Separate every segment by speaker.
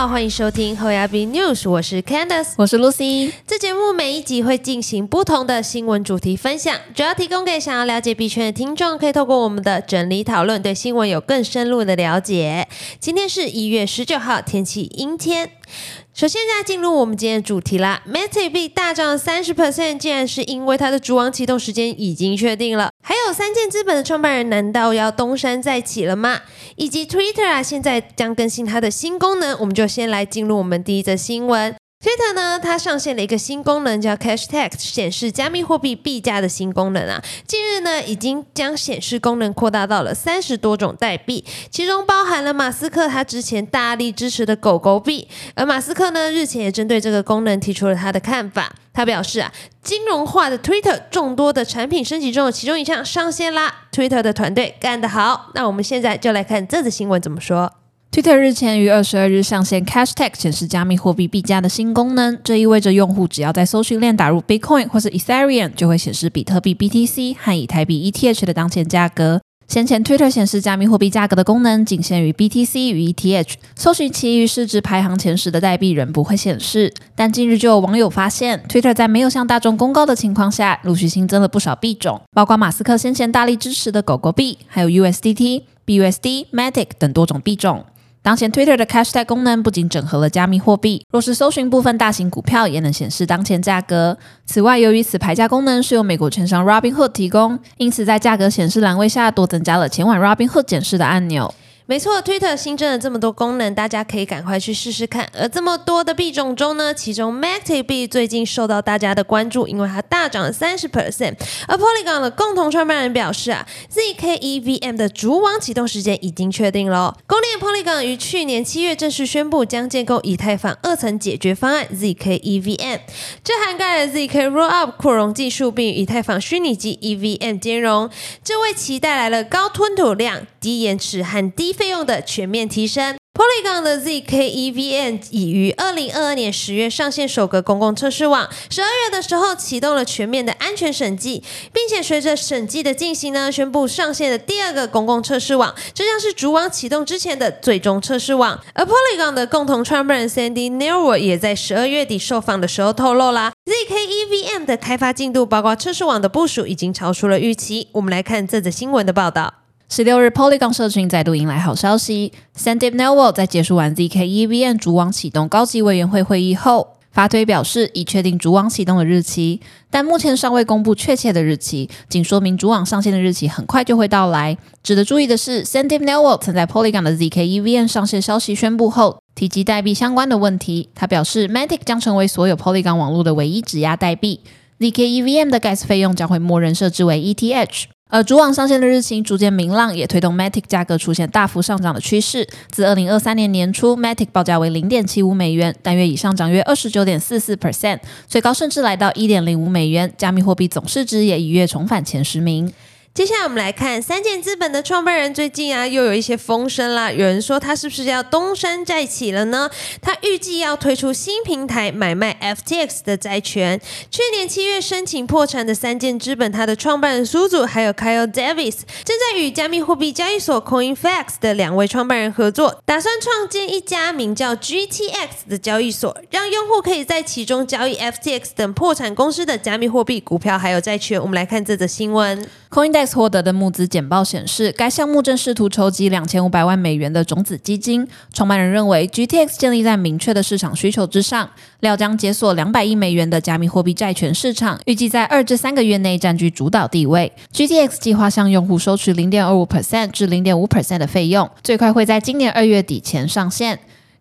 Speaker 1: 好，欢迎收听后牙 B News，我是 Candice，
Speaker 2: 我是 Lucy。
Speaker 1: 这节目每一集会进行不同的新闻主题分享，主要提供给想要了解币圈的听众，可以透过我们的整理讨论，对新闻有更深入的了解。今天是一月十九号，天气阴天。首先，在进入我们今天的主题啦，Meta B 大涨三十 percent，竟然是因为它的主网启动时间已经确定了。还有三箭资本的创办人难道要东山再起了吗？以及 Twitter 啊，现在将更新它的新功能，我们就先来进入我们第一则新闻。Twitter 呢，它上线了一个新功能，叫 Cash Text，显示加密货币币价的新功能啊。近日呢，已经将显示功能扩大到了三十多种代币，其中包含了马斯克他之前大力支持的狗狗币。而马斯克呢，日前也针对这个功能提出了他的看法。他表示啊，金融化的 Twitter 众多的产品升级中的其中一项上线啦，Twitter 的团队干得好。那我们现在就来看这则新闻怎么说。
Speaker 2: Twitter 日前于二十二日上线 Cash Tag 显示加密货币币价的新功能，这意味着用户只要在搜寻链打入 Bitcoin 或是 Ethereum，就会显示比特币 BTC 和以太币 ETH 的当前价格。先前 Twitter 显示加密货币价格的功能仅限于 BTC 与 ETH，搜寻其余市值排行前十的代币仍不会显示。但近日就有网友发现，Twitter 在没有向大众公告的情况下，陆续新增了不少币种，包括马斯克先前大力支持的狗狗币，还有 USDT、BUSD、Matic 等多种币种。当前 Twitter 的 Cash Tag 功能不仅整合了加密货币，若是搜寻部分大型股票，也能显示当前价格。此外，由于此牌价功能是由美国券商 Robinhood 提供，因此在价格显示栏位下多增加了前往 Robinhood 检视的按钮。
Speaker 1: 没错，Twitter 新增了这么多功能，大家可以赶快去试试看。而这么多的币种中呢，其中 Matic 币最近受到大家的关注，因为它大涨了三十 percent。而 Polygon 的共同创办人表示啊，zk EVM 的主网启动时间已经确定了。公链 Polygon 于去年七月正式宣布将建构以太坊二层解决方案 zk EVM，这涵盖了 zk Rollup 扩容技术，并与以太坊虚拟机 EVM 兼容，这为其带来了高吞吐量、低延迟和低。费用的全面提升。Polygon 的 zk EVM 已于二零二二年十月上线首个公共测试网，十二月的时候启动了全面的安全审计，并且随着审计的进行呢，宣布上线的第二个公共测试网，这将是主网启动之前的最终测试网。而 Polygon 的共同创办人 Sandy Neuer 也在十二月底受访的时候透露啦，zk EVM 的开发进度，包括测试网的部署，已经超出了预期。我们来看这则新闻的报道。
Speaker 2: 十六日，Polygon 社群再度迎来好消息。Sandeep n e w a l 在结束完 zk EVM 主网启动高级委员会会议后，发推表示已确定主网启动的日期，但目前尚未公布确切的日期，仅说明主网上线的日期很快就会到来。值得注意的是，Sandeep n e w a l 曾在 Polygon 的 zk EVM 上线消息宣布后，提及代币相关的问题。他表示，Matic 将成为所有 Polygon 网络的唯一质押代币，zk EVM 的 gas 费用将会默认设置为 ETH。而主网上线的日期逐渐明朗，也推动 Matic 价格出现大幅上涨的趋势。自二零二三年年初，Matic 报价为零点七五美元，单月以上涨约二十九点四四 percent，最高甚至来到一点零五美元。加密货币总市值也一跃重返前十名。
Speaker 1: 接下来我们来看三箭资本的创办人最近啊又有一些风声啦，有人说他是不是要东山再起了呢？他预计要推出新平台买卖 FTX 的债权。去年七月申请破产的三箭资本，他的创办人苏祖还有 Kyle Davis 正在与加密货币交易所 Coinflex 的两位创办人合作，打算创建一家名叫 GTX 的交易所，让用户可以在其中交易 FTX 等破产公司的加密货币、股票还有债券。我们来看这则新闻。
Speaker 2: Coindex 获得的募资简报显示，该项目正试图筹集两千五百万美元的种子基金。创办人认为，GTX 建立在明确的市场需求之上，料将解锁两百亿美元的加密货币债权市场，预计在二至三个月内占据主导地位。GTX 计划向用户收取零点二五 percent 至零点五 percent 的费用，最快会在今年二月底前上线。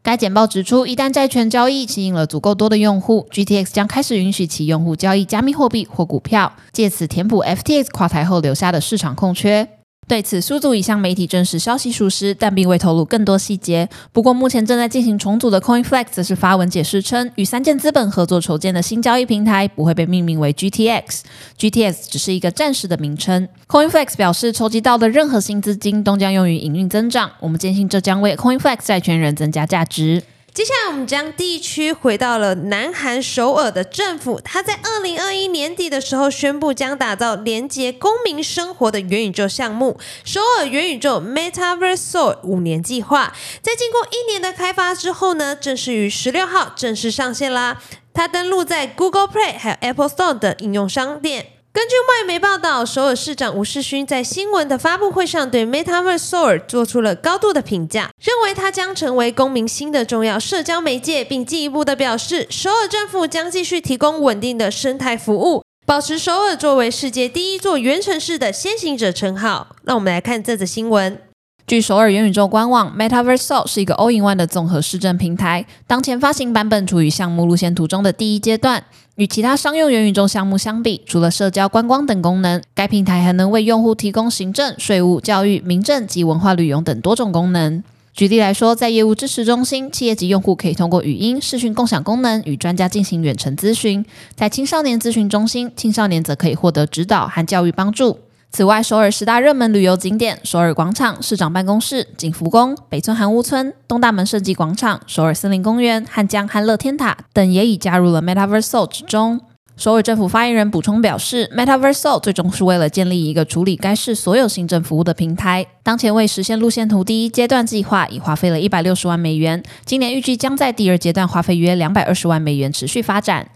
Speaker 2: 该简报指出，一旦债权交易吸引了足够多的用户，GTX 将开始允许其用户交易加密货币或股票，借此填补 FTX 垮台后留下的市场空缺。对此，苏祖已向媒体证实消息属实，但并未透露更多细节。不过，目前正在进行重组的 Coinflex 则是发文解释称，与三箭资本合作筹建的新交易平台不会被命名为 GTX，GTX 只是一个暂时的名称。Coinflex 表示，筹集到的任何新资金都将用于营运增长。我们坚信这将为 Coinflex 债权人增加价值。
Speaker 1: 接下来，我们将地区回到了南韩首尔的政府，他在二零二一年底的时候宣布，将打造连接公民生活的元宇宙项目——首尔元宇宙 Metaverse Seoul 五年计划。在经过一年的开发之后呢，正式于十六号正式上线啦。它登录在 Google Play 还有 Apple Store 等应用商店。根据外媒报道，首尔市长吴世勋在新闻的发布会上对 Metaverse Seoul 做出了高度的评价，为它将成为公民新的重要社交媒介，并进一步的表示，首尔政府将继续提供稳定的生态服务，保持首尔作为世界第一座原城市的先行者称号。让我们来看这则新闻。
Speaker 2: 据首尔元宇宙官网，Metaverse Seoul 是一个 All-in-One 的综合市政平台，当前发行版本处于项目路线图中的第一阶段。与其他商用元宇宙项目相比，除了社交、观光等功能，该平台还能为用户提供行政、税务、教育、民政及文化旅游等多种功能。举例来说，在业务支持中心，企业级用户可以通过语音、视讯共享功能与专家进行远程咨询；在青少年咨询中心，青少年则可以获得指导和教育帮助。此外，首尔十大热门旅游景点——首尔广场、市长办公室、景福宫、北村韩屋村、东大门设计广场、首尔森林公园、汉江汉乐天塔等，也已加入了 Metaverse Seoul 之中。首尔政府发言人补充表示，Metaverseo 最终是为了建立一个处理该市所有行政服务的平台。当前为实现路线图第一阶段计划，已花费了一百六十万美元，今年预计将在第二阶段花费约两百二十万美元持续发展。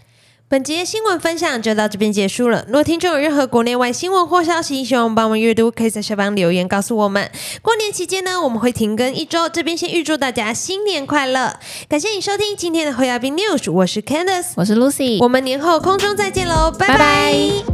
Speaker 1: 本节新闻分享就到这边结束了。如果听众有任何国内外新闻或消息，希望帮忙阅读，可以在下方留言告诉我们。过年期间呢，我们会停更一周，这边先预祝大家新年快乐！感谢你收听今天的会亚宾 news，我是 Candice，
Speaker 2: 我是 Lucy，
Speaker 1: 我们年后空中再见喽，拜拜。